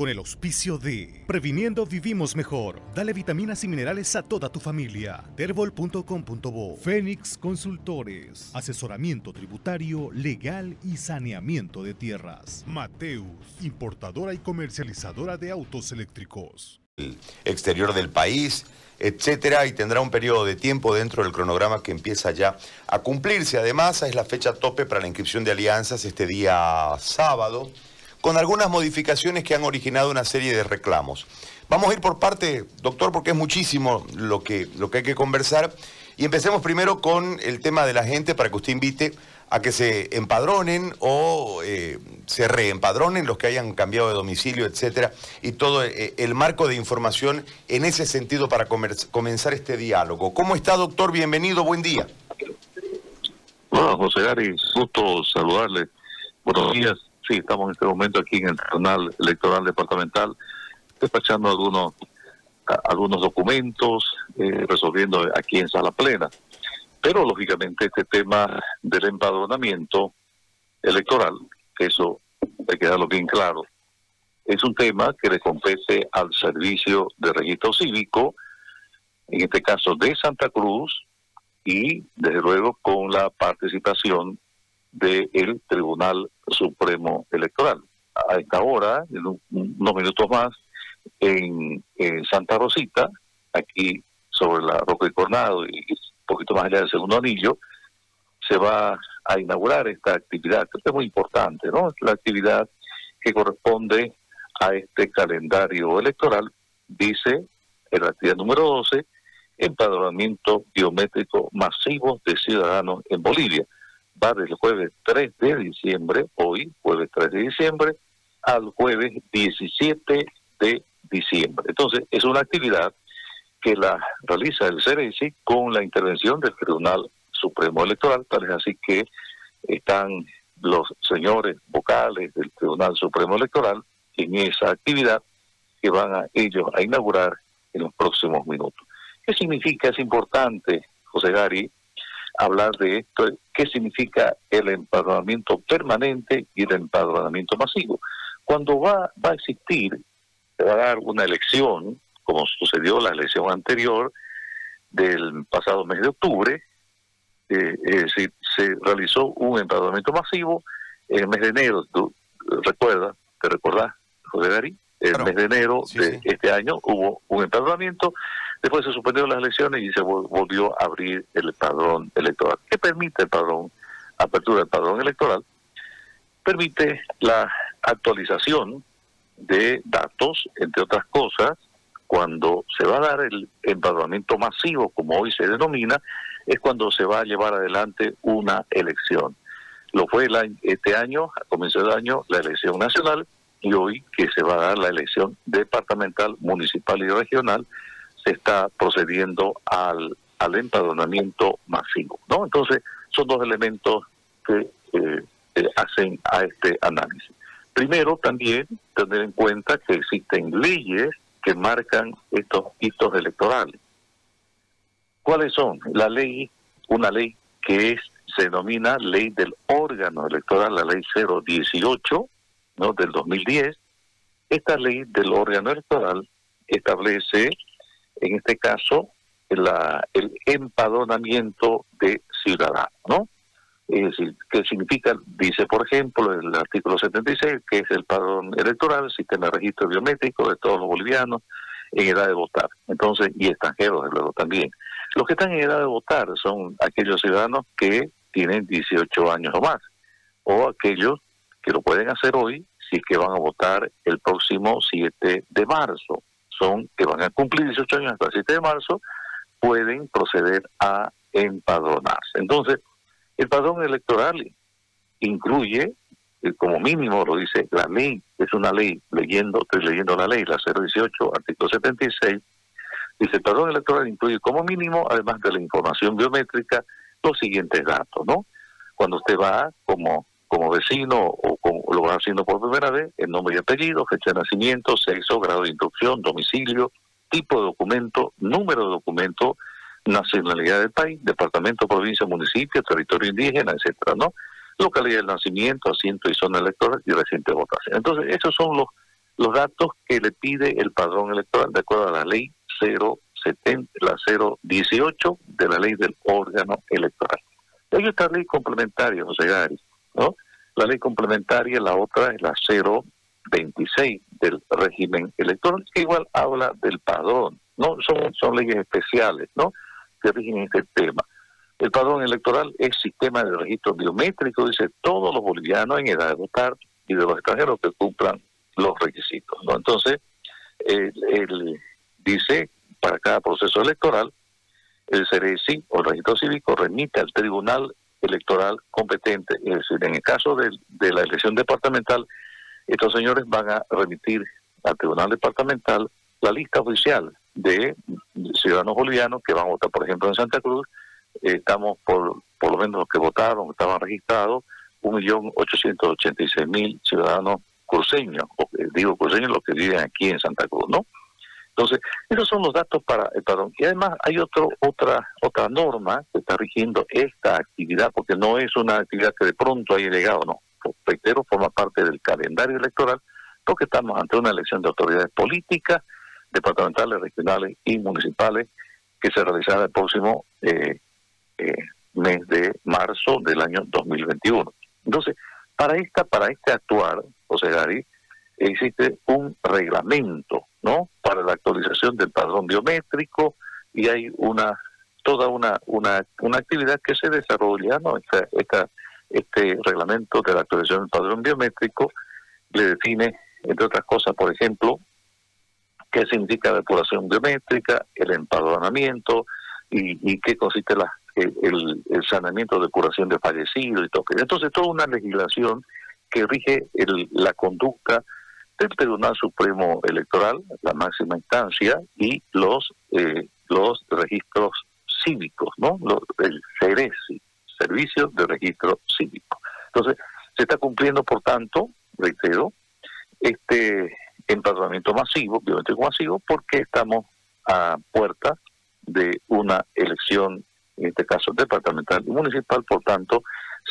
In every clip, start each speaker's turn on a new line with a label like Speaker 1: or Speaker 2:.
Speaker 1: con el auspicio de Previniendo Vivimos Mejor. Dale vitaminas y minerales a toda tu familia. Terbol.com.bo Fénix Consultores. Asesoramiento tributario, legal y saneamiento de tierras. Mateus, importadora y comercializadora de autos eléctricos.
Speaker 2: El exterior del país etcétera, y tendrá un periodo de tiempo dentro del cronograma que empieza ya a cumplirse. Además, es la fecha tope para la inscripción de alianzas este día sábado con algunas modificaciones que han originado una serie de reclamos. Vamos a ir por parte, doctor, porque es muchísimo lo que, lo que hay que conversar. Y empecemos primero con el tema de la gente para que usted invite a que se empadronen o eh, se reempadronen los que hayan cambiado de domicilio, etcétera, y todo eh, el marco de información en ese sentido para comenzar este diálogo. ¿Cómo está, doctor? Bienvenido, buen día.
Speaker 3: Hola, José Gary, gusto saludarle. Buenos días sí, estamos en este momento aquí en el Tribunal Electoral Departamental despachando algunos algunos documentos, eh, resolviendo aquí en sala plena. Pero lógicamente este tema del empadronamiento electoral, eso hay que darlo bien claro, es un tema que le compete al Servicio de Registro Cívico, en este caso de Santa Cruz, y desde luego con la participación del Tribunal Supremo Electoral. A esta hora, en unos minutos más, en, Santa Rosita, aquí sobre la Roca y Cornado y un poquito más allá del segundo anillo, se va a inaugurar esta actividad. que es muy importante, ¿no? La actividad que corresponde a este calendario electoral, dice en la actividad número 12, empadronamiento biométrico masivo de ciudadanos en Bolivia va del jueves 3 de diciembre, hoy, jueves 3 de diciembre, al jueves 17 de diciembre. Entonces, es una actividad que la realiza el CERECI con la intervención del Tribunal Supremo Electoral, tal es así que están los señores vocales del Tribunal Supremo Electoral en esa actividad que van a ellos a inaugurar en los próximos minutos. ¿Qué significa? Es importante, José Gary, hablar de esto, qué significa el empadronamiento permanente y el empadronamiento masivo. Cuando va, va a existir, se va a dar una elección, como sucedió la elección anterior del pasado mes de octubre, eh, es decir, se realizó un empadronamiento masivo en el mes de enero, tú recuerdas, te recordás, José Gary, el mes de enero de este año hubo un empadronamiento Después se suspendieron las elecciones y se volvió a abrir el padrón electoral. ¿Qué permite el padrón? Apertura del padrón electoral. Permite la actualización de datos, entre otras cosas, cuando se va a dar el empadronamiento masivo, como hoy se denomina, es cuando se va a llevar adelante una elección. Lo fue este año, a comienzo del año, la elección nacional, y hoy que se va a dar la elección departamental, municipal y regional, se está procediendo al, al empadronamiento masivo. ¿no? Entonces, son dos elementos que eh, eh, hacen a este análisis. Primero, también tener en cuenta que existen leyes que marcan estos hitos electorales. ¿Cuáles son? La ley, una ley que es, se denomina ley del órgano electoral, la ley 018 ¿no? del 2010. Esta ley del órgano electoral establece en este caso, la, el empadronamiento de ciudadanos, ¿no? Es decir, ¿qué significa? Dice, por ejemplo, el artículo 76, que es el padrón electoral, el sistema de registro biométrico de todos los bolivianos en edad de votar. Entonces, y extranjeros, desde luego, también. Los que están en edad de votar son aquellos ciudadanos que tienen 18 años o más, o aquellos que lo pueden hacer hoy si es que van a votar el próximo 7 de marzo son que van a cumplir 18 años hasta el 7 de marzo, pueden proceder a empadronarse. Entonces, el padrón electoral incluye, eh, como mínimo lo dice la ley, es una ley, leyendo, estoy leyendo la ley, la 018, artículo 76, dice el padrón electoral incluye como mínimo, además de la información biométrica, los siguientes datos, ¿no? Cuando usted va como como vecino o como lo va haciendo por primera vez, el nombre y apellido, fecha de nacimiento, sexo, grado de instrucción, domicilio, tipo de documento, número de documento, nacionalidad del país, departamento, provincia, municipio, territorio indígena, etcétera, ¿no? Localidad del nacimiento, asiento y zona electoral y reciente votación. Entonces, esos son los, los datos que le pide el padrón electoral de acuerdo a la ley 070, la 018 de la ley del órgano electoral. Hay otra ley complementaria, José Gary, ¿no? La ley complementaria, la otra es la 026 del régimen electoral, que igual habla del padrón, ¿no? Son, son leyes especiales, ¿no? Que rigen este tema. El padrón electoral es sistema de registro biométrico, dice todos los bolivianos en edad de votar y de los extranjeros que cumplan los requisitos. ¿no? Entonces, él, dice, para cada proceso electoral, el CERECI o el registro cívico remite al tribunal electoral competente. Es decir, en el caso de, de la elección departamental, estos señores van a remitir al tribunal departamental la lista oficial de ciudadanos bolivianos que van a votar, por ejemplo, en Santa Cruz. estamos por, por lo menos los que votaron, estaban registrados, 1.886.000 ciudadanos cruceños, digo cruceños los que viven aquí en Santa Cruz, ¿no? Entonces, esos son los datos para el padrón. Y además hay otro, otra, otra norma que está rigiendo esta actividad, porque no es una actividad que de pronto haya llegado, no. Reitero, forma parte del calendario electoral, porque estamos ante una elección de autoridades políticas, departamentales, regionales y municipales, que se realizará el próximo eh, eh, mes de marzo del año 2021. Entonces, para esta, para este actuar, José Gary, existe un reglamento, ¿no? Para la actualización del padrón biométrico y hay una toda una una, una actividad que se desarrolla, ¿no? Esta, este reglamento de la actualización del padrón biométrico le define, entre otras cosas, por ejemplo, qué significa depuración biométrica, el empadronamiento y, y qué consiste la, el, el, de depuración de fallecidos y todo. Entonces, toda una legislación que rige la conducta del Tribunal Supremo Electoral, la máxima instancia, y los eh, los registros cívicos, ¿no? Los, el CERESI, Servicio de Registro Cívico. Entonces, se está cumpliendo, por tanto, reitero, este empadronamiento masivo, biométrico masivo, porque estamos a puerta de una elección, en este caso departamental y municipal, por tanto,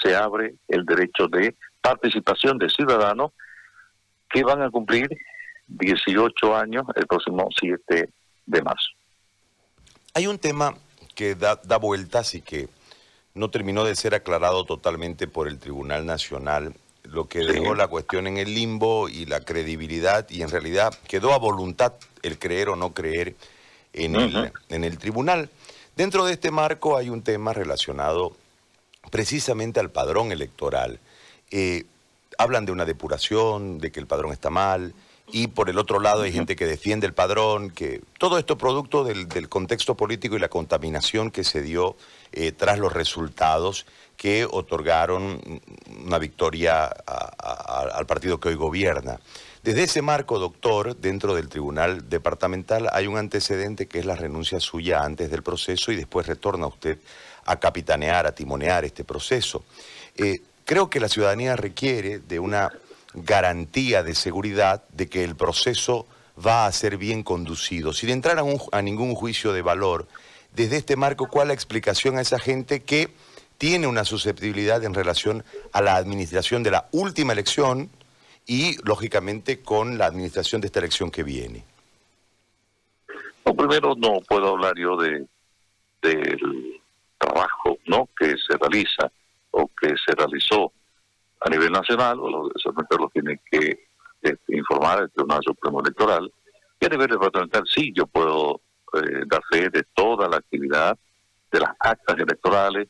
Speaker 3: se abre el derecho de participación de ciudadanos que van a cumplir 18 años el próximo 7 de marzo.
Speaker 2: Hay un tema que da, da vueltas y que no terminó de ser aclarado totalmente por el Tribunal Nacional, lo que dejó la cuestión en el limbo y la credibilidad, y en realidad quedó a voluntad el creer o no creer en, el, en el tribunal. Dentro de este marco hay un tema relacionado precisamente al padrón electoral. Eh, hablan de una depuración, de que el padrón está mal, y por el otro lado hay gente que defiende el padrón, que todo esto producto del, contexto político y la contaminación que se dio eh, tras los resultados que otorgaron una victoria al partido que hoy gobierna. Desde ese marco, doctor, dentro del Tribunal Departamental hay un antecedente que es la renuncia suya antes del proceso y después retorna usted a capitanear, a timonear este proceso. Eh, creo que la ciudadanía requiere de una garantía de seguridad de que el proceso va a ser bien conducido. Sin entrar a, a ningún juicio de valor, desde este marco, ¿cuál la explicación a esa gente que tiene una susceptibilidad en relación a la administración de la última elección y, lógicamente, con la administración de esta elección que viene?
Speaker 3: primero no puedo hablar yo de del trabajo no que se realiza o que se realizó a nivel nacional, o los, lo tiene que este, informar el Tribunal Supremo Electoral. Y a nivel departamental sí, yo puedo eh, dar fe de toda la actividad, de las actas electorales,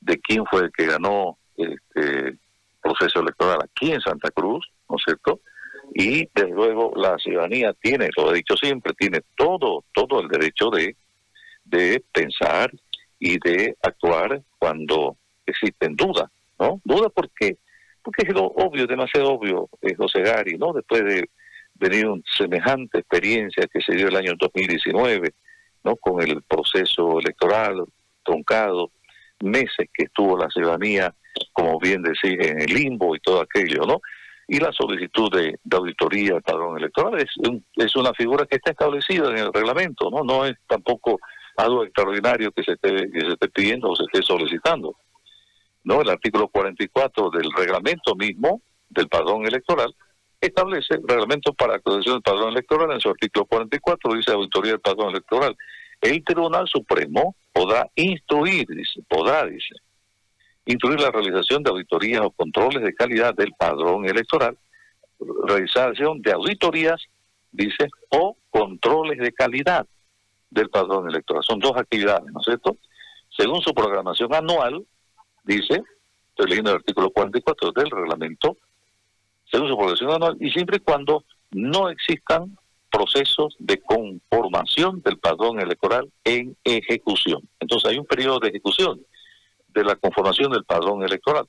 Speaker 3: de quién fue el que ganó este proceso electoral aquí en Santa Cruz, ¿no es cierto? Y desde luego la ciudadanía tiene, lo he dicho siempre, tiene todo, todo el derecho de, de pensar y de actuar cuando existen dudas, ¿no? Dudas porque porque es lo obvio, demasiado obvio, eh, José Gari, ¿no? Después de venir una semejante experiencia que se dio el año 2019, ¿no? Con el proceso electoral truncado, meses que estuvo la ciudadanía, como bien decía, en el limbo y todo aquello, ¿no? Y la solicitud de, auditoría al padrón electoral es, es una figura que está establecida en el reglamento, ¿no? No es tampoco algo extraordinario que se esté, que se esté pidiendo o se esté solicitando. ¿No? El artículo 44 del reglamento mismo del padrón electoral establece reglamento para actualización del padrón electoral en su artículo 44, dice auditoría del padrón electoral. El Tribunal Supremo podrá instruir, dice, podrá, dice, instruir la realización de auditorías o controles de calidad del padrón electoral, realización de auditorías, dice, o controles de calidad del padrón electoral. Son dos actividades, ¿no es cierto? Según su programación anual, dice, estoy leyendo el artículo 44 del reglamento, según su programación anual, y siempre y cuando no existan procesos de conformación del padrón electoral en ejecución. Entonces hay un periodo de ejecución de la conformación del padrón electoral.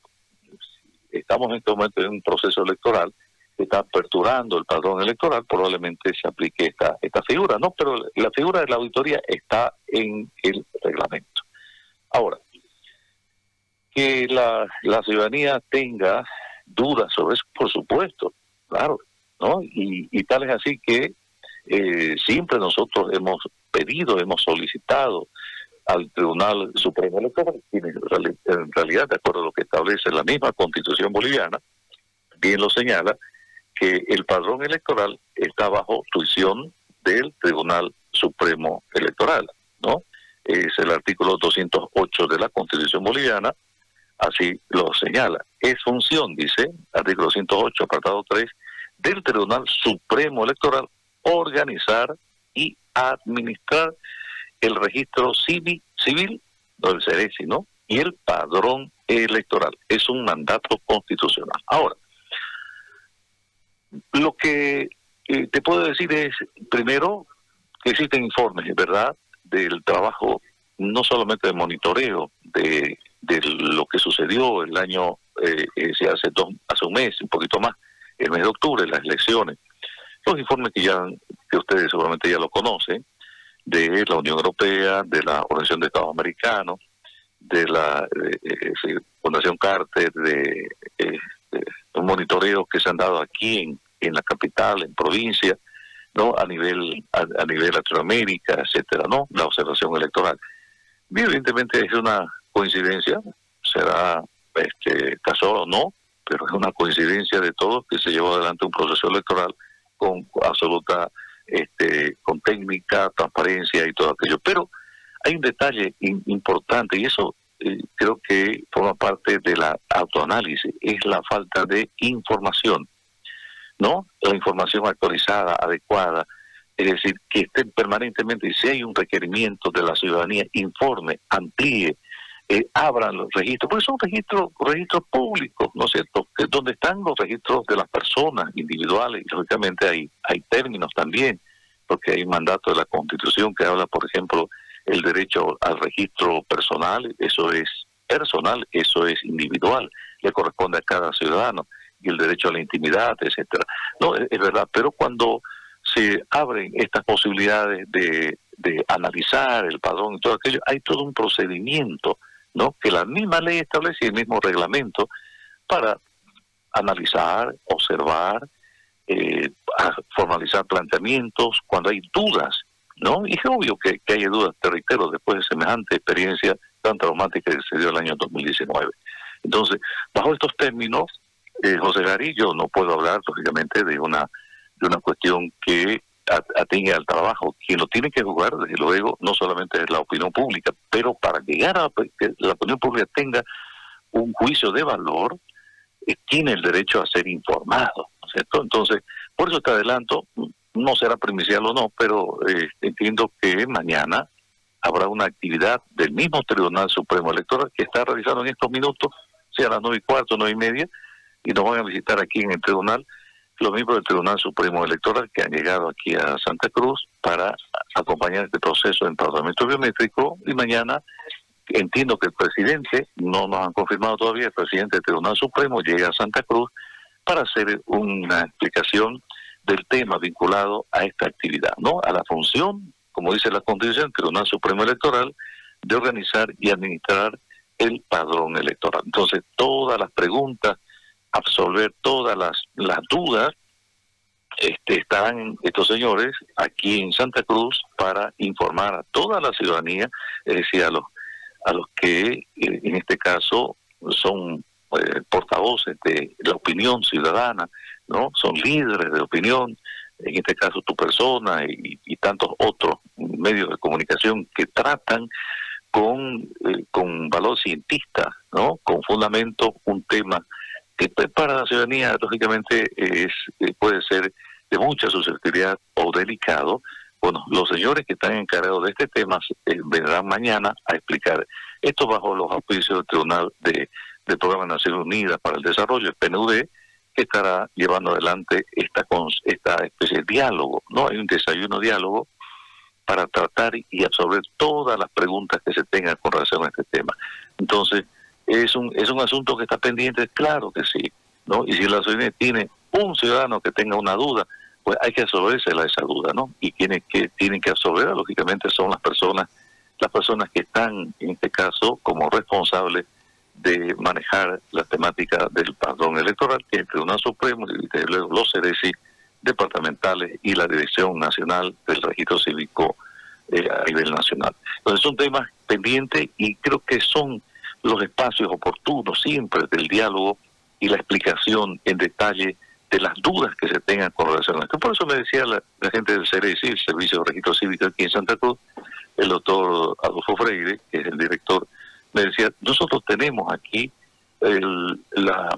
Speaker 3: Estamos en este momento en un proceso electoral que está aperturando el padrón electoral, probablemente se aplique esta, esta figura, ¿no? Pero la figura de la auditoría está en el reglamento. Ahora, que la, la ciudadanía tenga dudas sobre eso, por supuesto, claro, ¿no? Y, y tal es así que eh, siempre nosotros hemos pedido, hemos solicitado al Tribunal Supremo Electoral, en realidad, de acuerdo a lo que establece la misma Constitución boliviana, bien lo señala, que el padrón electoral está bajo tuición del Tribunal Supremo Electoral, ¿no? Es el artículo 208 de la Constitución boliviana, así lo señala. Es función, dice, artículo 208, apartado 3, del Tribunal Supremo Electoral organizar y administrar el registro civil, civil del CERESI, ¿no? Y el padrón electoral. Es un mandato constitucional. Ahora, lo que eh, te puedo decir es, primero, que existen informes, ¿verdad?, del trabajo no solamente de monitoreo de, de lo que sucedió el año, eh, eh hace, dos, hace un mes, un poquito más, el mes de octubre, las elecciones, los informes que ya que ustedes seguramente ya lo conocen, de la Unión Europea, de la Organización de Estados Americanos, de la eh, eh, Fundación Carter, de, eh, monitoreos que se han dado aquí en, en la capital, en provincia, no a nivel a, nivel Latinoamérica, etcétera, no la observación electoral. Evidentemente es una coincidencia, será este casual o no, pero es una coincidencia de todos que se llevó adelante un proceso electoral con absoluta, este, con técnica, transparencia y todo aquello. Pero hay un detalle importante y eso eh, creo que forma parte de la autoanálisis, es la falta de información, ¿no? La información actualizada, adecuada, es decir, que estén permanentemente, si hay un requerimiento de la ciudadanía, informe, amplíe, eh, abran los registros, porque son registros, registros públicos, ¿no es cierto? Donde están los registros de las personas individuales, y lógicamente hay, hay términos también, porque hay un mandato de la Constitución que habla, por ejemplo, el derecho al registro personal, eso es personal, eso es individual, le corresponde a cada ciudadano, y el derecho a la intimidad, etcétera. No, es, es verdad, pero cuando se abren estas posibilidades de, de analizar el padrón y todo aquello, hay todo un procedimiento ¿no? que la misma ley establece y el mismo reglamento para analizar, observar, eh, formalizar planteamientos cuando hay dudas, ¿no? Y es obvio que, que hay dudas, te reitero, después de semejante experiencia tan traumática que se dio el año 2019. Entonces, bajo estos términos, eh, José Garillo no puedo hablar, lógicamente, de una, de una cuestión que atiende al trabajo. Quien lo tiene que jugar, desde luego, no solamente es la opinión pública, pero para llegar a que la opinión pública tenga un juicio de valor, eh, tiene el derecho a ser informado, ¿cierto? Entonces, por eso te adelanto, no será primicial o no, pero eh, entiendo que mañana habrá una actividad del mismo Tribunal Supremo Electoral que está realizando en estos minutos, sea a las nueve y cuarto, nueve y media, y nos van a visitar aquí en el tribunal los miembros del Tribunal Supremo Electoral que han llegado aquí a Santa Cruz para acompañar este proceso de empadronamiento biométrico y mañana entiendo que el presidente, no nos han confirmado todavía, el presidente del Tribunal Supremo llega a Santa Cruz para hacer una explicación del tema vinculado a esta actividad, ¿no? A la función, como dice la Constitución, Tribunal Supremo Electoral, de organizar y administrar el padrón electoral. Entonces, todas las preguntas absolver todas las, las dudas, este, están estos señores aquí en Santa Cruz para informar a toda la ciudadanía, es decir, a los, a los que eh, en este caso son eh, portavoces de la opinión ciudadana, ¿no? Son líderes de opinión, en este caso tu persona y, tantos otros medios de comunicación que tratan con, eh, con valor cientista, ¿no? Con fundamento un tema que para la ciudadanía lógicamente es eh, puede ser de mucha susceptibilidad o delicado. Bueno, los señores que están encargados de este tema eh, vendrán mañana a explicar esto bajo los auspicios del Tribunal de, del Programa de Naciones Unidas para el Desarrollo, el PNUD, que estará llevando adelante esta, esta especie de diálogo, ¿no? Hay un desayuno diálogo para tratar y absorber todas las preguntas que se tengan con relación a este tema. Entonces, es un, es un asunto que está pendiente, claro que sí, ¿no? Y si la ciudadanía tiene un ciudadano que tenga una duda, pues hay que absorbérsela esa duda, ¿no? Y quienes que tienen que absorberla, lógicamente, son las personas, las personas que están, en este caso, como responsables de manejar la temática del padrón electoral, que el Tribunal Supremo los CDC departamentales y la Dirección Nacional del Registro Cívico eh, a nivel nacional. Entonces son temas pendientes y creo que son los espacios oportunos siempre del diálogo y la explicación en detalle de las dudas que se tengan con relación a esto. Por eso me decía la, gente del CRC, el Servicio de Registro Cívico aquí en Santa Cruz, el doctor Adolfo Freire, que es el director me decía, nosotros tenemos aquí el, la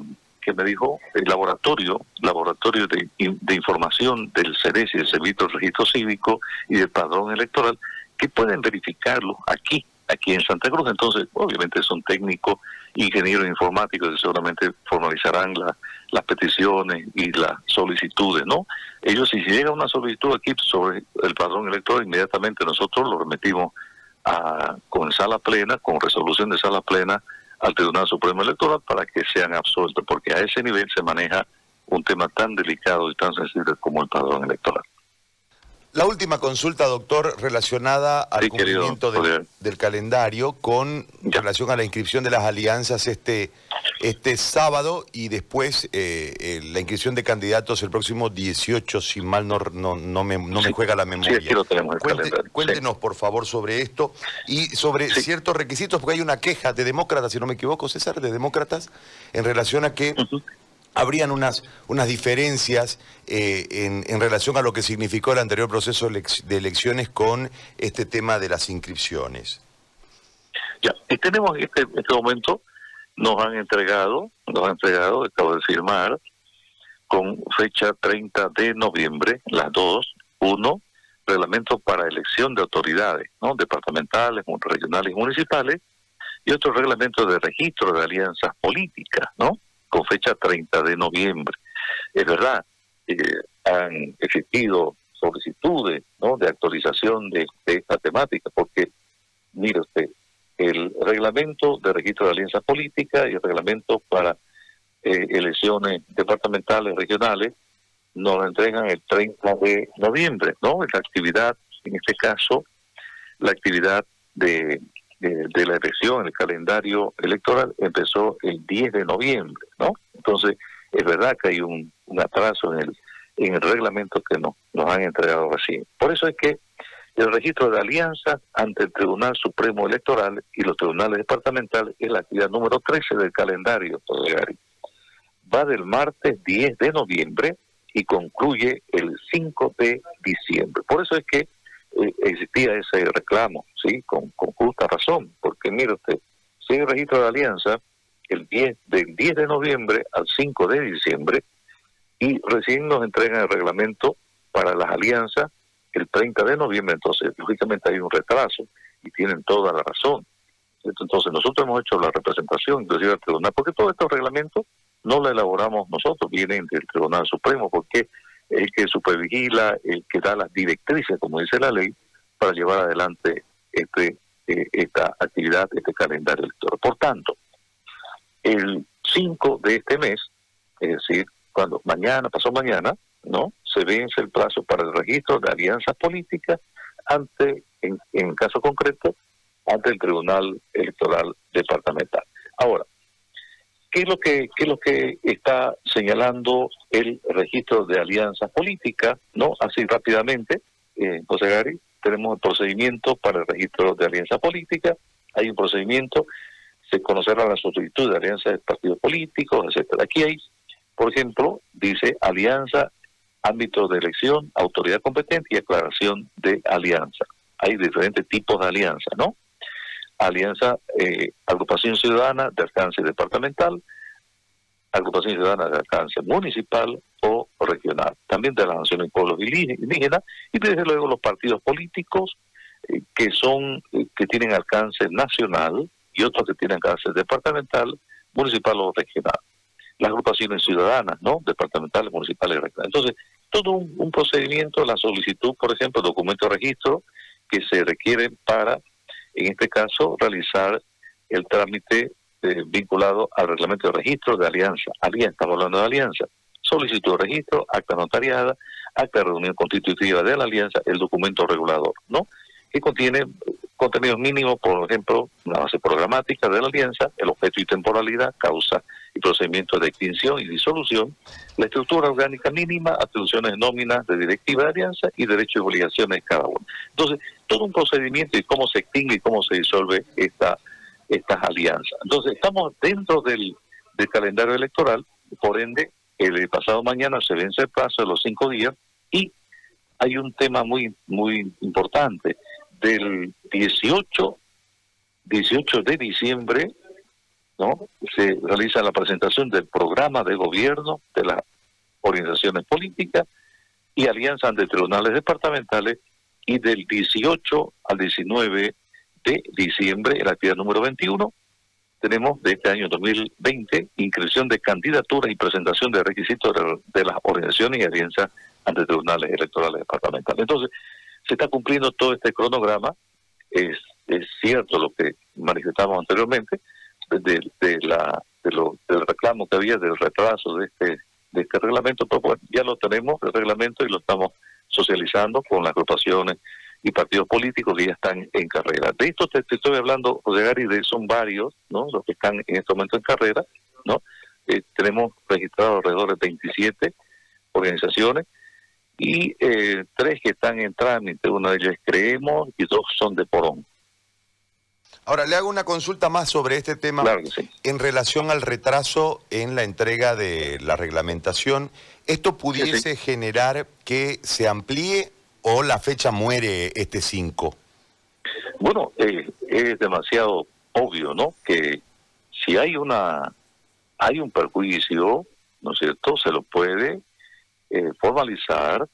Speaker 3: que me dijo el laboratorio, laboratorio de, de información del CERES y del Servicio de Registro Cívico y del Padrón Electoral, que pueden verificarlo aquí, aquí en Santa Cruz. Entonces, obviamente son técnicos, ingenieros informáticos que seguramente formalizarán las peticiones y las solicitudes, ¿no? Ellos, si llega una solicitud aquí sobre el padrón electoral, inmediatamente nosotros lo remitimos con sala plena, con resolución de sala plena al Tribunal Supremo Electoral para que sean absueltos, porque a ese nivel se maneja un tema tan delicado y tan sensible como el padrón electoral.
Speaker 2: La última consulta, doctor, relacionada al cumplimiento del, calendario con relación a la inscripción de las alianzas este, este sábado y después eh, eh, la inscripción de candidatos el próximo 18, si mal no, no, me, no me juega la memoria.
Speaker 3: Sí, lo tenemos
Speaker 2: cuéntenos, por favor, sobre esto y sobre ciertos requisitos, porque hay una queja de demócratas, si no me equivoco, César, de demócratas, en relación a que habrían unas, unas diferencias eh, en, en, relación a lo que significó el anterior proceso de elecciones con este tema de las inscripciones.
Speaker 3: Ya, y tenemos en este, este momento, nos han entregado, nos han entregado, acabo de firmar, con fecha 30 de noviembre, las dos, uno, reglamento para elección de autoridades, ¿no? departamentales, regionales y municipales, y otro reglamento de registro de alianzas políticas, ¿no? Con fecha 30 de noviembre. Es verdad, eh, han existido solicitudes ¿no? de actualización de, esta temática, porque, mire usted, el reglamento de registro de alianzas políticas y el reglamento para eh, elecciones departamentales, regionales, nos lo entregan el 30 de noviembre, ¿no? Es la actividad, en este caso, la actividad de de, la elección, el calendario electoral empezó el 10 de noviembre, ¿no? Entonces, es verdad que hay un, atraso en el, en el reglamento que no, nos han entregado recién. Por eso es que el registro de alianza ante el Tribunal Supremo Electoral y los tribunales departamentales es la actividad número 13 del calendario, Va del martes 10 de noviembre y concluye el 5 de diciembre. Por eso es que existía ese reclamo, ¿sí? Con, justa razón, porque mire usted, si hay registro de alianza el 10, del 10 de noviembre al 5 de diciembre y recién nos entregan el reglamento para las alianzas el 30 de noviembre, entonces lógicamente hay un retraso y tienen toda la razón. Entonces nosotros hemos hecho la representación, inclusive al tribunal, porque todos estos reglamentos no los elaboramos nosotros, vienen del Tribunal Supremo, porque el que supervigila, el que da las directrices, como dice la ley, para llevar adelante este eh, esta actividad, este calendario electoral. Por tanto, el 5 de este mes, es decir, cuando mañana, pasó mañana, ¿no? Se vence el plazo para el registro de alianzas políticas ante, en, en caso concreto, ante el Tribunal Electoral Departamental. Ahora, ¿Qué es lo que, qué es lo que está señalando el registro de alianzas políticas? ¿No? Así rápidamente, eh, José Gary, tenemos el procedimiento para el registro de alianzas políticas, hay un procedimiento, se conocerá la solicitud de alianzas de partidos políticos, etcétera. Aquí hay Por ejemplo, dice alianza, ámbito de elección, autoridad competente y aclaración de alianza. Hay diferentes tipos de alianza, ¿no? Alianza, eh, agrupación ciudadana de alcance departamental, agrupación ciudadana de alcance municipal o regional, también de las naciones y pueblos indígenas, y desde luego los partidos políticos eh, que son, eh, que tienen alcance nacional y otros que tienen alcance departamental, municipal o regional. Las agrupaciones ciudadanas, ¿no? Departamentales, municipales y regionales. Entonces, todo un, procedimiento, la solicitud, por ejemplo, documento de registro que se requiere para, en este caso, realizar el trámite eh, vinculado al reglamento de registro de alianza. Alianza, estamos hablando de alianza. Solicitud de registro, acta notariada, acta de reunión constitutiva de la alianza, el documento regulador, ¿no? Que contiene contenidos mínimos, por ejemplo, la base programática de la alianza, el objeto y temporalidad, causa y procedimiento de extinción y disolución, la estructura orgánica mínima, atribuciones nóminas de directiva de alianza y derechos y obligaciones de cada uno. Entonces, todo un procedimiento y cómo se extingue y cómo se disuelve esta, estas alianzas. Entonces, estamos dentro del, del calendario electoral, por ende, el pasado mañana se vence el plazo de los cinco días y hay un tema muy, muy importante del 18, 18 de diciembre, ¿no? Se realiza la presentación del programa de gobierno de las organizaciones políticas y alianzas ante tribunales departamentales y del 18 al 19 de diciembre, la actividad número 21, tenemos de este año 2020 inscripción de candidaturas y presentación de requisitos de, las organizaciones y alianzas ante tribunales electorales departamentales. Entonces, se está cumpliendo todo este cronograma. Es, cierto lo que manifestamos anteriormente de, de la de lo, del reclamo que había del retraso de este de este reglamento, pero bueno, ya lo tenemos el reglamento y lo estamos socializando con las agrupaciones y partidos políticos que ya están en carrera. De esto te, estoy hablando, José Gary, de son varios, ¿no? Los que están en este momento en carrera, ¿no? Eh, tenemos registrados alrededor de 27 organizaciones y eh, tres que están en trámite. Una de ellas es Creemos y dos son de Porón.
Speaker 2: Ahora, le hago una consulta más sobre este tema en relación al retraso en la entrega de la reglamentación. ¿Esto pudiese generar que se amplíe o la fecha muere este 5?
Speaker 3: Bueno, eh, es demasiado obvio, ¿no? Que si hay una hay un perjuicio, ¿no es cierto? Se lo puede eh, formalizar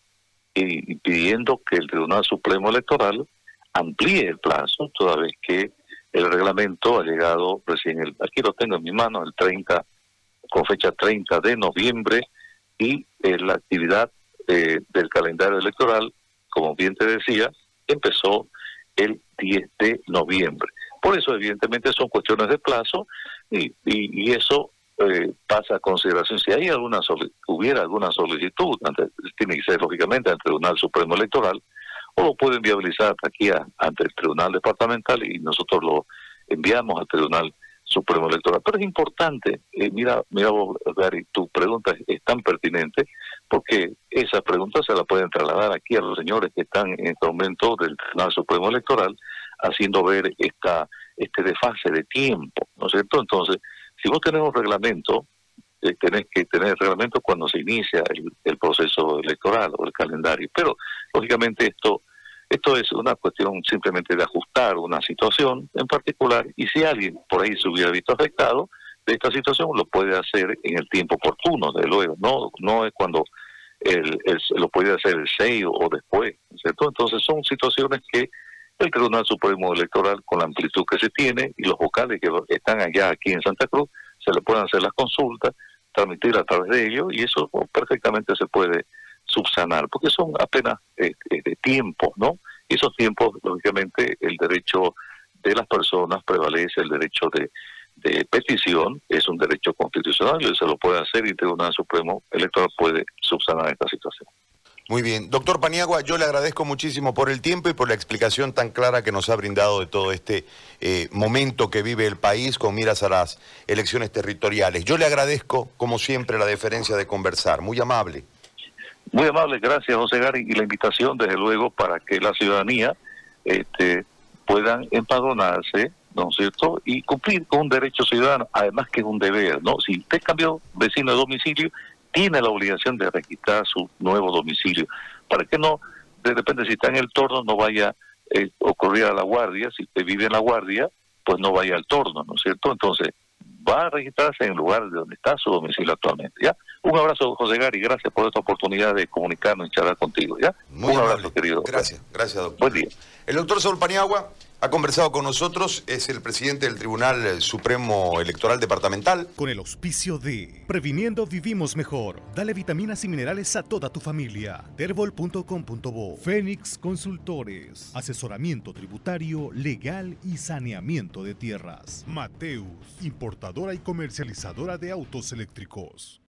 Speaker 3: y, pidiendo que el Tribunal Supremo Electoral amplíe el plazo, toda vez que el reglamento ha llegado recién, el, aquí lo tengo en mi mano, el 30, con fecha 30 de noviembre, y eh, la actividad eh, del calendario electoral, como bien te decía, empezó el 10 de noviembre. Por eso, evidentemente, son cuestiones de plazo y, y, y eso eh, pasa a consideración. Si hay alguna hubiera alguna solicitud, tiene que ser lógicamente ante el Tribunal Supremo Electoral, o lo pueden viabilizar aquí ante el Tribunal Departamental y nosotros lo enviamos al Tribunal Supremo Electoral. Pero es importante, eh, mira, mira vos, Gary, tu pregunta es, tan pertinente porque esa pregunta se la pueden trasladar aquí a los señores que están en este momento del Tribunal Supremo Electoral haciendo ver esta este desfase de tiempo, ¿no es cierto? Entonces, si vos tenés un reglamento, eh, tenés que tener reglamento cuando se inicia el, proceso electoral o el calendario. Pero, lógicamente, esto esto es una cuestión simplemente de ajustar una situación en particular y si alguien por ahí se hubiera visto afectado de esta situación lo puede hacer en el tiempo oportuno, de luego, no no es cuando el, lo puede hacer el 6 o después. Entonces son situaciones que el Tribunal Supremo Electoral, con la amplitud que se tiene, y los vocales que están allá aquí en Santa Cruz, se le pueden hacer las consultas, transmitir a través de ellos, y eso perfectamente se puede subsanar, porque son apenas eh, eh, de tiempo, ¿no? Y esos tiempos, lógicamente, el derecho de las personas prevalece, el derecho de, de petición es un derecho constitucional y se lo puede hacer y el Tribunal Supremo Electoral puede subsanar esta situación.
Speaker 2: Muy bien. Doctor Paniagua, yo le agradezco muchísimo por el tiempo y por la explicación tan clara que nos ha brindado de todo este eh, momento que vive el país con miras a las elecciones territoriales. Yo le agradezco, como siempre, la deferencia de conversar. Muy amable.
Speaker 3: Muy amable, gracias José Gary. Y la invitación, desde luego, para que la ciudadanía este, puedan empadronarse, ¿no es cierto? Y cumplir con un derecho ciudadano, además que es un deber, ¿no? Si usted cambió vecino de domicilio, tiene la obligación de registrar su nuevo domicilio, para que no, de repente si está en el torno, no vaya eh, ocurrir a la guardia, si usted vive en la guardia, pues no vaya al torno, ¿no es cierto? Entonces, va a registrarse en el lugar de donde está su domicilio actualmente, ¿ya? Un abrazo, José Gary, gracias por esta oportunidad de comunicarnos y charlar contigo, ¿ya?
Speaker 2: Muy
Speaker 3: Un
Speaker 2: amable.
Speaker 3: abrazo, querido.
Speaker 2: Gracias, gracias, doctor.
Speaker 3: Buen día.
Speaker 2: El doctor Saúl Paniagua ha conversado con nosotros, es el presidente del Tribunal Supremo Electoral Departamental.
Speaker 1: Con el auspicio de Previniendo Vivimos Mejor. Dale vitaminas y minerales a toda tu familia. Terbol.com.bo. Fénix Consultores. Asesoramiento tributario, legal y saneamiento de tierras. Mateus, importadora y comercializadora de autos eléctricos.